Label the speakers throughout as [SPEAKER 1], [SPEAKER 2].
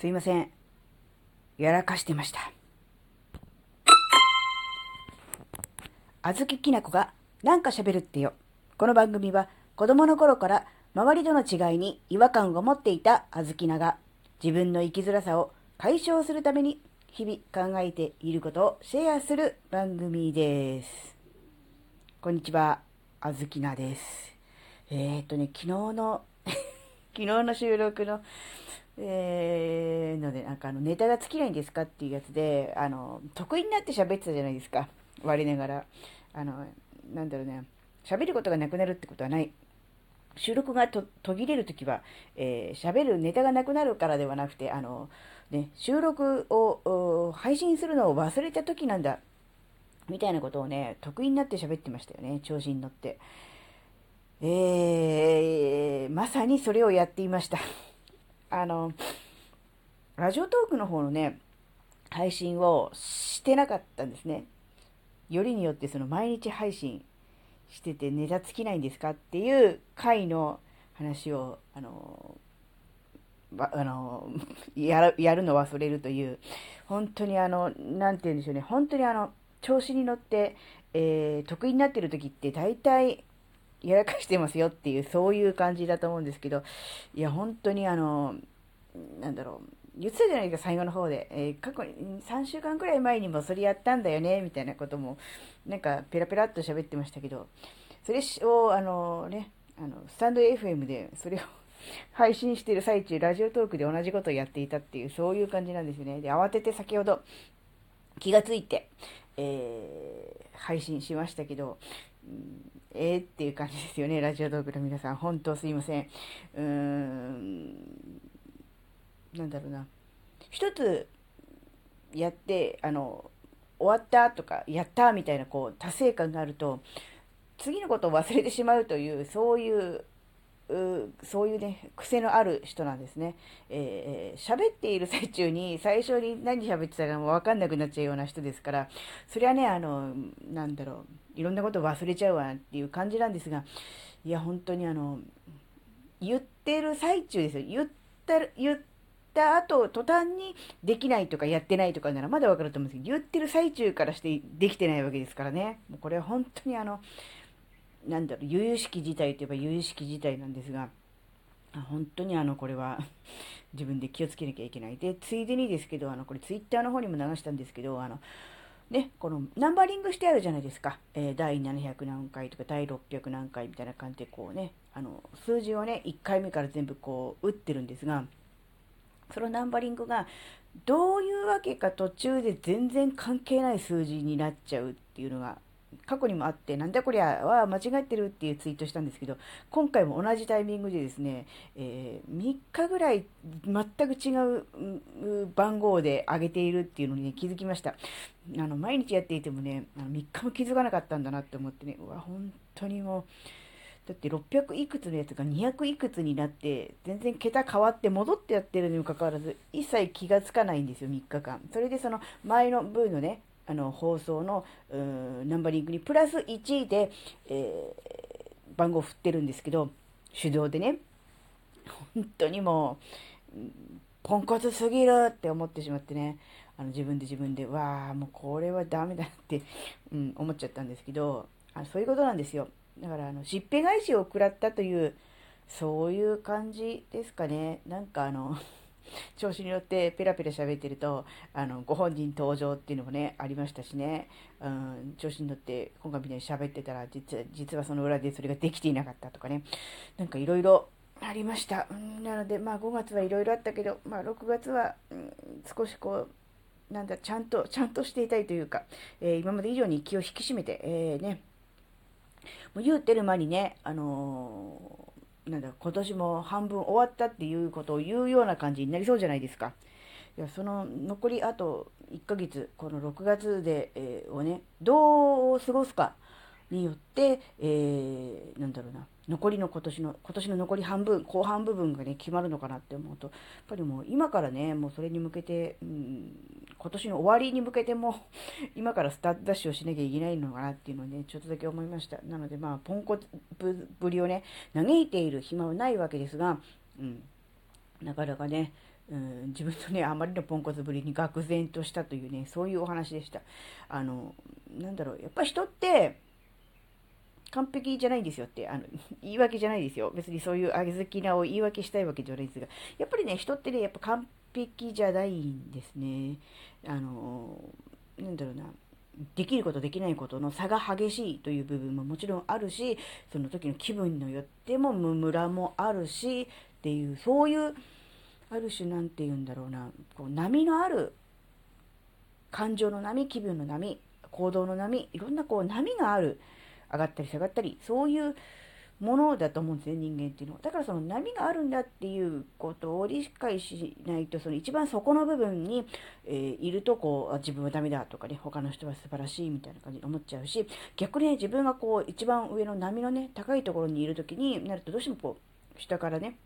[SPEAKER 1] すいません。やらかしてました。あずききなこがなんか喋るってよ。この番組は子供の頃から周りとの違いに違和感を持っていたあずきなが自分の生きづらさを解消するために日々考えていることをシェアする番組です。こんにちは、あずきなです。えー、っとね、昨日の昨日の収録のえー、ので、なんかあの、ネタが尽きないんですかっていうやつで、あの、得意になって喋ってたじゃないですか。我ながら。あの、なんだろうね、喋ることがなくなるってことはない。収録が途切れるときは、えー、喋るネタがなくなるからではなくて、あの、ね、収録を配信するのを忘れたときなんだ。みたいなことをね、得意になって喋ってましたよね。調子に乗って。えー、まさにそれをやっていました。あの、ラジオトークの方のね、配信をしてなかったんですね。よりによってその毎日配信しててネタ尽きないんですかっていう回の話を、あの、あの、やる、の忘れるという、本当にあの、なんて言うんでしょうね、本当にあの、調子に乗って、えー、得意になってる時って大体やらかしてますよっていう、そういう感じだと思うんですけど、いや、本当にあの、なんだろう、言ってたじゃないですか、最後の方で。えー、過去に、3週間くらい前にもそれやったんだよね、みたいなことも、なんか、ペラペラっと喋ってましたけど、それを、あのね、あの、スタンド FM で、それを配信してる最中、ラジオトークで同じことをやっていたっていう、そういう感じなんですよね。で、慌てて先ほど、気がついて、えー、配信しましたけど、えー、っていう感じですよね、ラジオトークの皆さん。本当すいません。うーん、なんだろうな。一つやって、あの、終わったとか、やったみたいな、こう、達成感があると、次のことを忘れてしまうという、そういううそういうね、癖のある人なんですね。えー、喋っている最中に最初に何喋ってたかもわかんなくなっちゃうような人ですから、それはね、あの、なんだろう、いろんなこと忘れちゃうわっていう感じなんですが、いや、本当にあの、言ってる最中ですよ。言った言った後、途端にできないとかやってないとかならまだわかると思うんですけど、言ってる最中からしてできてないわけですからね。もうこれは本当にあの、なんだろう、由々しき事態といえば由々しき事態なんですが、本当にあの、これは 自分で気をつけなきゃいけない。で、ついでにですけど、あの、これツイッターの方にも流したんですけど、あの、ね、このナンバリングしてあるじゃないですか。えー、第700何回とか第600何回みたいな感じでこうね、あの、数字をね、1回目から全部こう打ってるんですが、そのナンバリングがどういうわけか途中で全然関係ない数字になっちゃうっていうのが過去にもあって、なんだこりゃは間違ってるっていうツイートしたんですけど、今回も同じタイミングでですね、えー、3日ぐらい全く違う番号で上げているっていうのに、ね、気づきました。あの、毎日やっていてもね、あの3日も気づかなかったんだなって思ってね、うわ、本当にもう、だって600いくつのやつが200いくつになって、全然桁変わって戻ってやってるにもかかわらず、一切気がつかないんですよ、3日間。それでその前の分のね、あの放送のナンバリングにプラス1で、えー、番号振ってるんですけど、手動でね、本当にもう、ポンコツすぎるって思ってしまってね、あの自分で自分で、わあ、もうこれはダメだって、うん、思っちゃったんですけど、あそういうことなんですよ。だから、あの、しっぺ返しを食らったという、そういう感じですかね。なんかあの、調子に乗ってペラペラ喋ってると、あの、ご本人登場っていうのもね、ありましたしね、うん、調子に乗って今回みたいに喋ってたら、実は、実はその裏でそれができていなかったとかね、なんかいろいろありました。ん、なので、まあ5月はいろいろあったけど、まあ6月は、うん、少しこう、なんだ、ちゃんと、ちゃんとしていたいというか、えー、今まで以上に気を引き締めて、えー、ね、もう言うてる間にね、あのなんだ、今年も半分終わったっていうことを言うような感じになりそうじゃないですか。いや、その残りあと1ヶ月、この6月で、えー、をね、どう過ごすかによって、えー、なんだろうな、残りの今年の、今年の残り半分、後半部分がね、決まるのかなって思うと、やっぱりもう今からね、もうそれに向けて、うん、今年の終わりに向けても、今からスタートダッシュをしなきゃいけないのかなっていうのをね、ちょっとだけ思いました。なのでまあ、ポンコツぶりをね、嘆いている暇はないわけですが、うん。なかなかね、うん、自分とね、あまりのポンコツぶりに愕然としたというね、そういうお話でした。あの、なんだろう、やっぱ人って、完璧じゃないんですよって、あの、言い訳じゃないですよ。別にそういうあげずきなを言い訳したいわけじゃないですが、やっぱりね、人ってね、やっぱ完璧じゃないんですね。あの、なんだろうな。できることできないことの差が激しいという部分ももちろんあるし、その時の気分によってもムラもあるし、っていう、そういう、ある種なんて言うんだろうな、こう波のある感情の波、気分の波、行動の波、いろんなこう波がある、上がったり下がったり、そういうものだと思うんですね、人間っていうのは。だからその波があるんだっていうことを理解しないと、その一番底の部分に、えー、いると、こう、自分はダメだとかね、他の人は素晴らしいみたいな感じで思っちゃうし、逆にね、自分がこう、一番上の波のね、高いところにいる時になると、どうしてもこう、下からね、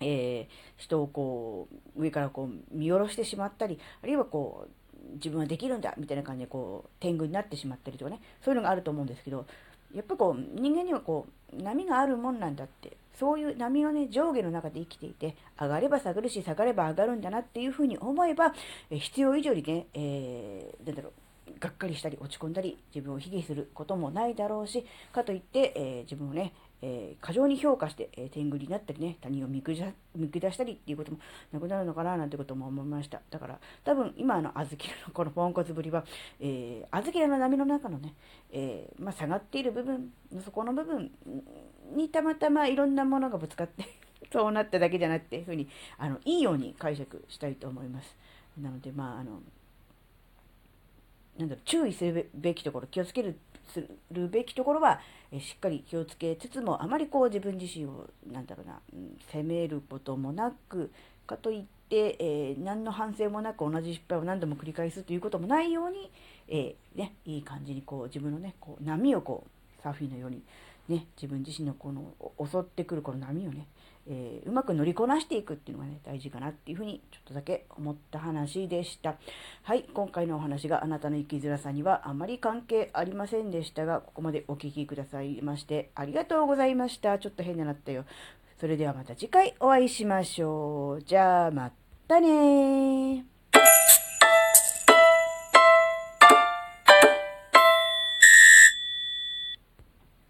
[SPEAKER 1] えー、人をこう、上からこう見下ろしてしまったり、あるいはこう、自分はできるんだみたいな感じでこう、天狗になってしまったりとかね、そういうのがあると思うんですけど、やっぱこう、人間にはこう、波があるもんなんだって、そういう波のね、上下の中で生きていて、上がれば下がるし、下がれば上がるんだなっていうふうに思えば、必要以上にね、えー、なんだろう、がっかりしたり落ち込んだり自分を卑下することもないだろうしかといって、えー、自分をね、えー、過剰に評価して、えー、天狗になったりね、他人を見下したりっていうこともなくなるのかななんてことも思いました。だから、多分今の小豆のこのポンコツぶりは、えー、小豆の波の中のね、えー、まあ、下がっている部分、そこの部分にたまたまいろんなものがぶつかって そうなっただけじゃなくて、いうふうに、あの、いいように解釈したいと思います。なので、まあ、あの、なんだろう、注意するべきところ、気をつけるするべきところは、えしっかり気をつけつつも、あまりこう自分自身を、なんだろうな、うん、責めることもなく、かといって、えー、何の反省もなく同じ失敗を何度も繰り返すということもないように、えー、ね、いい感じにこう自分のね、こう波をこう、サーフィンのように、ね、自分自身のこの襲ってくるこの波をね、えー、うまく乗りこなしていくっていうのがね、大事かなっていうふうにちょっとだけ思った話でした。はい、今回のお話があなたの生きづらさにはあまり関係ありませんでしたが、ここまでお聴きくださいましてありがとうございました。ちょっと変になったよ。それではまた次回お会いしましょう。じゃあまたね